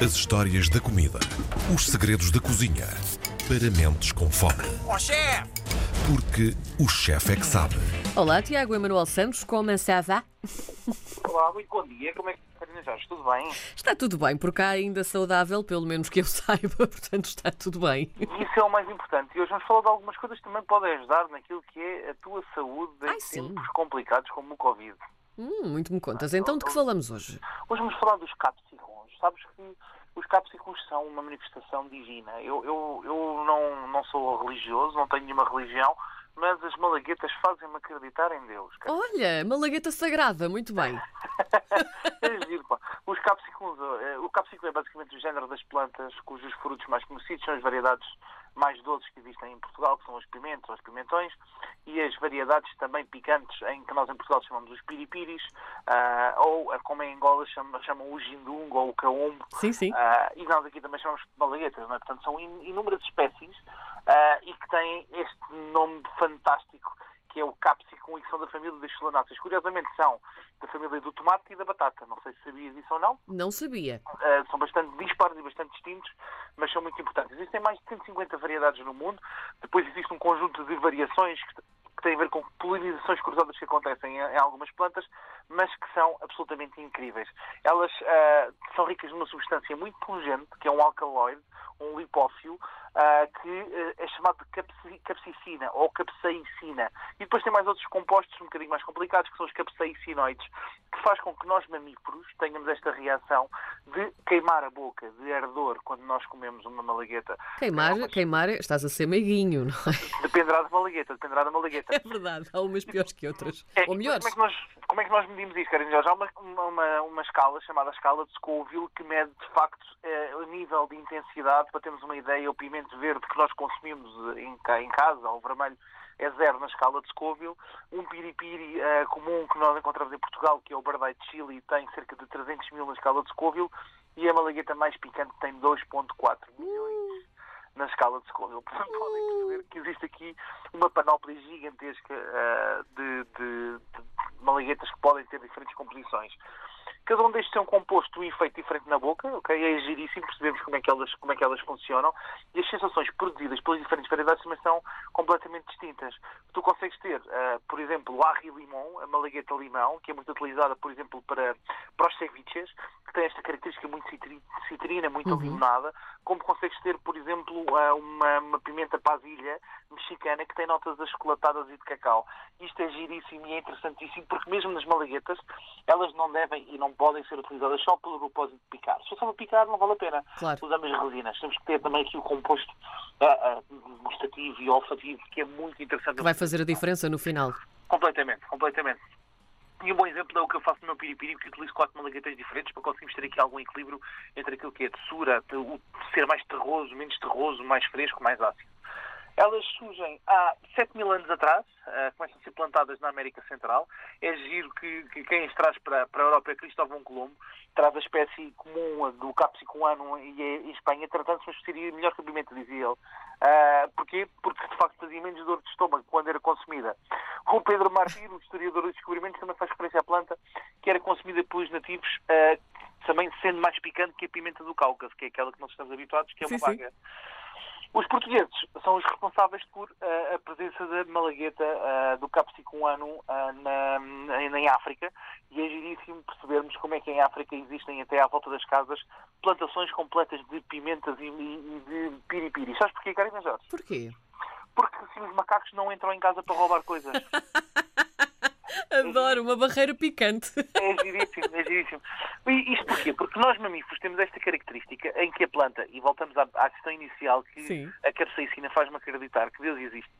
As histórias da comida. Os segredos da cozinha. Para mentes com fome. Ó chefe! Porque o chefe é que sabe. Olá, Tiago Emanuel Santos, como ça va? Olá, muito bom dia. Como é que Jorge? Tudo bem? Está tudo bem, por cá ainda saudável, pelo menos que eu saiba, portanto está tudo bem. Isso é o mais importante. E hoje vamos falar de algumas coisas que também podem ajudar naquilo que é a tua saúde em Ai, sim. tempos complicados como o Covid. Hum, muito me contas. Então de que falamos hoje? Hoje vamos falar dos capsicums. Sabes que os capsicums são uma manifestação divina. Eu, eu, eu não, não sou religioso, não tenho nenhuma religião, mas as malaguetas fazem-me acreditar em Deus. cara. Olha, malagueta sagrada, muito bem. É giro, pá. Os capsicums, eh, o capsicum é basicamente o género das plantas cujos frutos mais conhecidos são as variedades mais doces que existem em Portugal, que são os pimentos ou os pimentões, e as variedades também picantes, em que nós em Portugal chamamos os piripiris, ah, ou, como em Angola chamam, chamam o jindungo ou o caombo, Sim, sim. ah, e nós aqui também chamamos de malaguetas, não é? Portanto, são in- inúmeras espécies ah, e que têm este nome fantástico que é o capsicum e que são da família das solanáceas. Curiosamente, são da família do tomate e da batata. Não sei se sabias disso ou não. Não sabia. Uh, são bastante dispares e bastante distintos, mas são muito importantes. Existem mais de 150 variedades no mundo. Depois existe um conjunto de variações que, que têm a ver com polinizações cruzadas que acontecem em, em algumas plantas, mas que são absolutamente incríveis. Elas uh, são ricas numa substância muito pungente, que é um alcaloide, um lipófilo, uh, que uh, é chamado de capsi- capsicina ou capsaicina. E depois tem mais outros compostos um bocadinho mais complicados, que são os capsaicinoides, que faz com que nós mamíferos tenhamos esta reação de queimar a boca, de ardor, quando nós comemos uma malagueta. Queimar, queimar, estás a ser meiguinho, não é? Dependerá da malagueta, dependerá da malagueta. É verdade, há umas piores que outras. É, Ou melhores. Como é, que nós, como é que nós medimos isso, Karen Jorge? Há uma, uma, uma, escala chamada escala de Scoville que mede, de facto, eh, o nível de intensidade. Para termos uma ideia, o pimento verde que nós consumimos eh, em, em casa, ou o vermelho, é zero na escala de Scoville. Um piripiri eh, comum que nós encontramos em Portugal, que é o Bardai de Chile, tem cerca de 300 mil na escala de Scoville. E a malagueta mais picante tem 2,4 milhões na escala de Scoville. Portanto, podem perceber que existe aqui uma panóplia gigantesca ah, de, de- de malaguetas que podem ter diferentes composições. Cada um destes tem um composto um efeito diferente na boca, ok? É giríssimo, percebemos como é, que elas, como é que elas funcionam e as sensações produzidas pelas diferentes variedades também são completamente distintas. Tu consegues ter, ah, por exemplo, o arri limão, a malagueta limão, que é muito utilizada, por exemplo, para, para os ceviches, que tem esta característica muito citri- citrina, muito limonada, como consegues ter, por exemplo, ah, uma, uma pimenta pasilha mexicana que tem notas achocolatadas e de cacau. Isto é giríssimo e é interessantíssimo porque mesmo nas malaguetas elas não devem e não podem ser utilizadas só pelo propósito de picar. Se for só para picar não vale a pena. Claro. Usamos resinas. Temos que ter também aqui o composto ah, ah, gustativo e olfativo que é muito interessante. Que vai fazer a diferença no final. Completamente, completamente. E um bom exemplo é o que eu faço no meu piripiri, porque utilizo quatro malaguetas diferentes para conseguirmos ter aqui algum equilíbrio entre aquilo que é a textura, o ser mais terroso, menos terroso, mais fresco, mais ácido. Elas surgem há 7 mil anos atrás, ah, começam a ser plantadas na América Central. É giro que, que quem as traz para, para a Europa é Cristóvão Colombo, traz a espécie comum do capsicum e é em Espanha, tratando-se uma espécie melhor pimenta, dizia ele. Ah, porquê? Porque de facto fazia menos dor de estômago quando era consumida. O Pedro Martins, o historiador dos descobrimentos, também faz referência à planta que era consumida pelos nativos, ah, também sendo mais picante que a pimenta do Cáucaso, que é aquela que nós estamos habituados, que é uma Sim, sim. vaga. Os portugueses são os responsáveis por ah, a presença da malagueta ah, do capsicum ano ah, na, em, África e é giríssimo percebermos como é que em África existem até à volta das casas plantações completas de pimentas e, e- e de piripiri. Sabes porquê, Karina Jorge? Porquê? Porque assim os macacos não entram em casa para roubar coisas. Adoro uma barreira picante. É giríssimo, é giríssimo. E isto porquê? Porque nós mamíferos temos esta característica em que a planta, e voltamos à, à questão inicial que Sim. a capsaicina faz-me acreditar que Deus existe,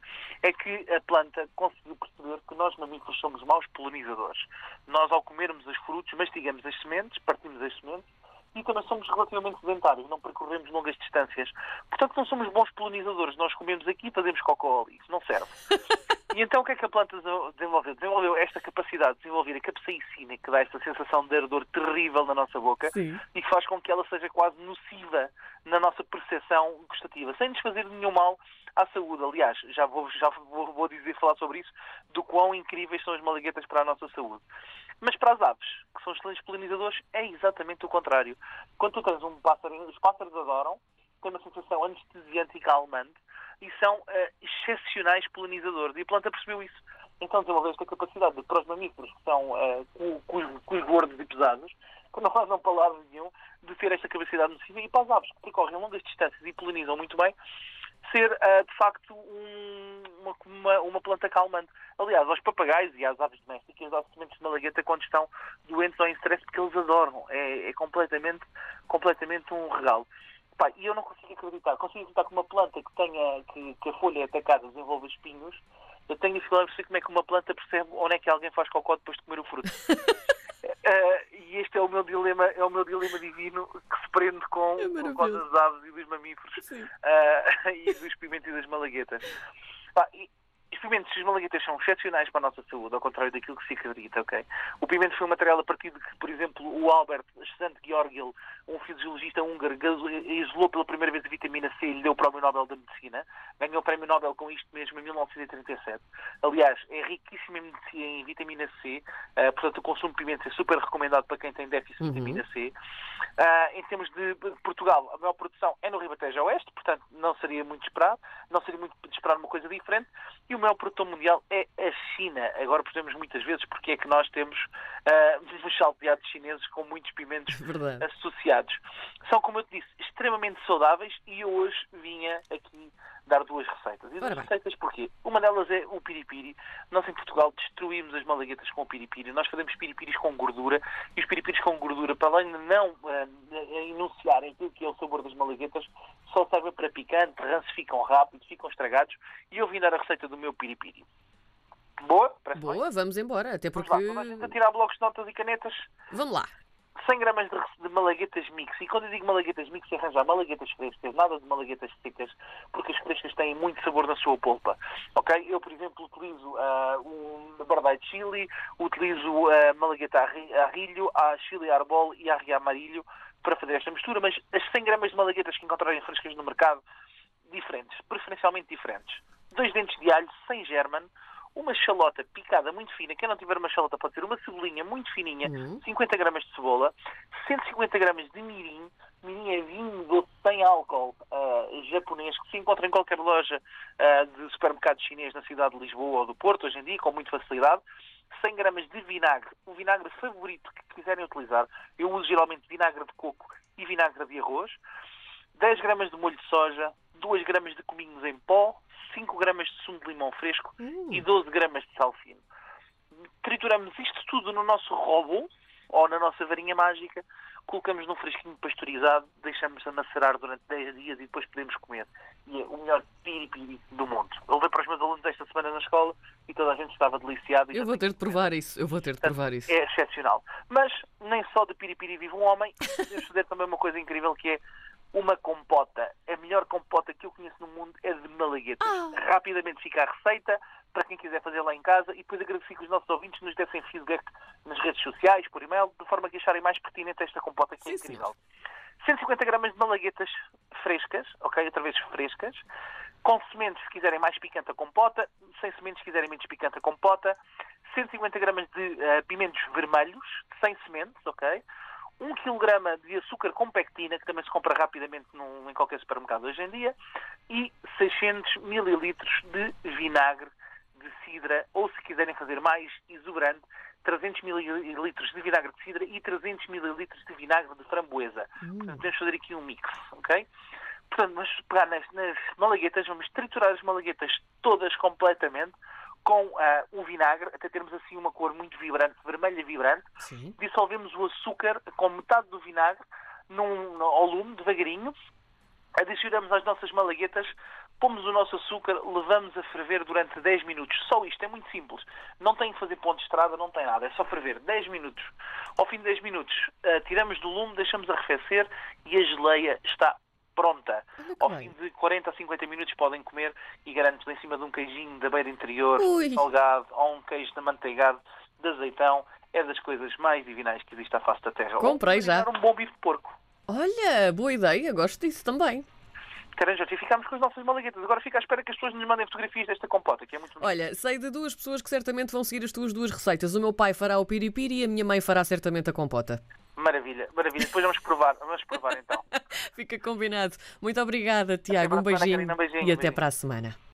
é que a planta conseguiu perceber que nós mamíferos somos maus polinizadores. Nós ao comermos os frutos, mastigamos as sementes, partimos as sementes, e também somos relativamente sedentários, não percorremos longas distâncias. Portanto, não somos bons polinizadores. Nós comemos aqui e fazemos cocó ali. Isso não serve. E então o que é que a planta desenvolveu? Desenvolveu esta capacidade de desenvolver a capsaicina, que dá esta sensação de ardor terrível na nossa boca Sim. e que faz com que ela seja quase nociva na nossa percepção gustativa, sem nos fazer nenhum mal à saúde. Aliás, já vou, já vou, vou dizer, falar sobre isso, do quão incríveis são as malaguetas para a nossa saúde. Mas para as aves, que são excelentes polinizadores, é exatamente o contrário. Quando tu tens um pássaro, os pássaros adoram, têm uma sensação anestesiante e calmante e são uh, excepcionais polinizadores. E a planta percebeu isso. Então desenvolveu esta capacidade de, para os mamíferos que são uh, com, os gordos e pesados, que não para lado nenhum, de ter esta capacidade nociva e para as aves que percorrem longas distâncias e polinizam muito bem, ser uh, de facto um, uma, uma, uma, planta calmante. Aliás, aos papagaios e às aves domésticas dá sementes de malagueta quando estão doentes ou em stress porque eles adoram. É, é completamente, completamente um regalo. Pá, e eu não consigo acreditar. Consigo acreditar que uma planta que tenha que, que a folha é atacada desenvolva espinhos. Eu tenho dificuldade de perceber como é que uma planta percebe onde é que alguém faz cocó depois de comer o fruto. Uh, e este é o meu dilema, é o meu dilema divino que se prende com, é com, com as aves e dos mamíferos uh, e dos pimentos e das malaguetas. Pá, e, os pimentos e as malaguetas são excepcionais para a nossa saúde, ao contrário daquilo que se acredita, ok? O pimento foi um material a partir de que, por exemplo, o Albert Sant Georgil, um fisiologista húngaro, isolou pela primeira vez a vitamina C e lhe deu o Prémio Nobel da Medicina. Ganhou o Prémio Nobel com isto mesmo em 1937. Aliás, é riquíssimo em vitamina C, uh, portanto o consumo de pimenta é super recomendado para quem tem déficit de uhum. vitamina C. Uh, em termos de Portugal, a maior produção é no Ribatejo Oeste, portanto não seria muito esperado, não seria muito de esperar uma coisa diferente. E o maior produtor mundial é a China. Agora percebemos muitas vezes porque é que nós temos uh, uns salteados chineses com muitos pimentos Verdade. associados. São, como eu te disse, extremamente saudáveis e eu hoje vinha aqui dar duas receitas. E duas receitas porquê? Uma delas é o piripiri. Nós em Portugal destruímos as malaguetas com o piripiri. Nós fazemos piripiris com gordura e os piripiris com gordura, para além de não uh, enunciarem aquilo que é o sabor das malaguetas, só servem para picante, ficam rápido, ficam estragados. E eu vim dar a receita do meu piripiri. Boa? Boa, bem? vamos embora. Até porque. Vamos lá, vamos a tirar blocos de notas e canetas. Vamos lá. 100 gramas de, de, malaguetas mix. E quando eu digo malaguetas mix, é arranjar malaguetas frescas, nada de malaguetas secas, porque as frescas têm muito sabor na sua polpa. Ok? Eu, por exemplo, utilizo uh, um bardai de chili, utilizo uh, malagueta a rilho, a chili arbol e a amarilho para fazer esta mistura, mas as 100 gramas de malaguetas que encontrarem frescas no mercado, diferentes, preferencialmente diferentes. Dois dentes de alho sem german, uma chalota picada muito fina. Quem não tiver uma chalota pode ter uma cebolinha muito fininha, uhum. 50 gramas de cebola, 150 gramas de mirim. Mirim é vinho doce sem álcool uh, japonês que se encontra em qualquer loja uh, de supermercado chinês na cidade de Lisboa ou do Porto, hoje em dia, com muita facilidade. 100 gramas de vinagre, o vinagre favorito que quiserem utilizar. Eu uso geralmente vinagre de coco e vinagre de arroz. 10 gramas de molho de soja, 2 gramas de cominhos em pó, 5 gramas de sumo de limão fresco hum. e 12 gramas de sal fino. Trituramos isto tudo no nosso robo ou na nossa varinha mágica, colocamos num fresquinho pasteurizado, deixamos a macerar durante 10 dias e depois podemos comer. E é o melhor piripiri do mundo. Eu levei para os meus alunos esta semana na escola e toda a gente estava deliciada. Eu vou ter de provar isso, eu vou ter de provar isso. É excepcional. Mas nem só de piripiri vive um homem, podemos fazer também uma coisa incrível que é uma compota. A melhor compota que eu conheço no mundo é de malaguetas. Ah. Rapidamente fica a receita para quem quiser fazer lá em casa e depois agradeci que os nossos ouvintes nos dessem feedback nas redes sociais, por e-mail, de forma que acharem mais pertinente esta compota que é Sim, incrível. Senhor. 150 gramas de malaguetas frescas, ok? Outra vez frescas. Com sementes, se quiserem mais picante a compota. Sem sementes, se quiserem menos picante a compota. 150 gramas de uh, pimentos vermelhos, sem sementes, ok? 1 kg de açúcar com pectina, que também se compra rapidamente num, em qualquer supermercado hoje em dia, e 600 ml de vinagre de cidra, ou se quiserem fazer mais exuberante, 300 ml de vinagre de cidra e 300 ml de vinagre de framboesa. Hum. Portanto, podemos fazer aqui um mix, ok? Portanto, vamos pegar nas, nas malaguetas, vamos triturar as malaguetas todas completamente, com uh, o vinagre, até termos assim uma cor muito vibrante, vermelha vibrante. Sim. Dissolvemos o açúcar com metade do vinagre num, ao lume, devagarinho. Adicionamos às nossas malaguetas, pomos o nosso açúcar, levamos a ferver durante 10 minutos. Só isto, é muito simples. Não tem que fazer ponto de estrada, não tem nada. É só ferver 10 minutos. Ao fim de 10 minutos, uh, tiramos do lume, deixamos arrefecer e a geleia está pronta. Ao fim de 40 a 50 minutos podem comer e garanto em cima de um queijinho da beira interior, Ui. salgado, ou um queijo de manteigado, de azeitão. É das coisas mais divinais que existe à face da terra. Comprei ou já. um bom bife de porco. Olha, boa ideia, gosto disso também. Caranjos, e ficámos com as nossas malaguetas. Agora fica à espera que as pessoas nos mandem fotografias desta compota, que é muito bonita. Olha, sei de duas pessoas que certamente vão seguir as tuas duas receitas. O meu pai fará o piripiri e a minha mãe fará certamente a compota. Maravilha, maravilha. Depois vamos provar, vamos provar então. Fica combinado. Muito obrigada, Tiago. Um semana, beijinho, Karina. Um beijinho, e até beijinho. para a semana.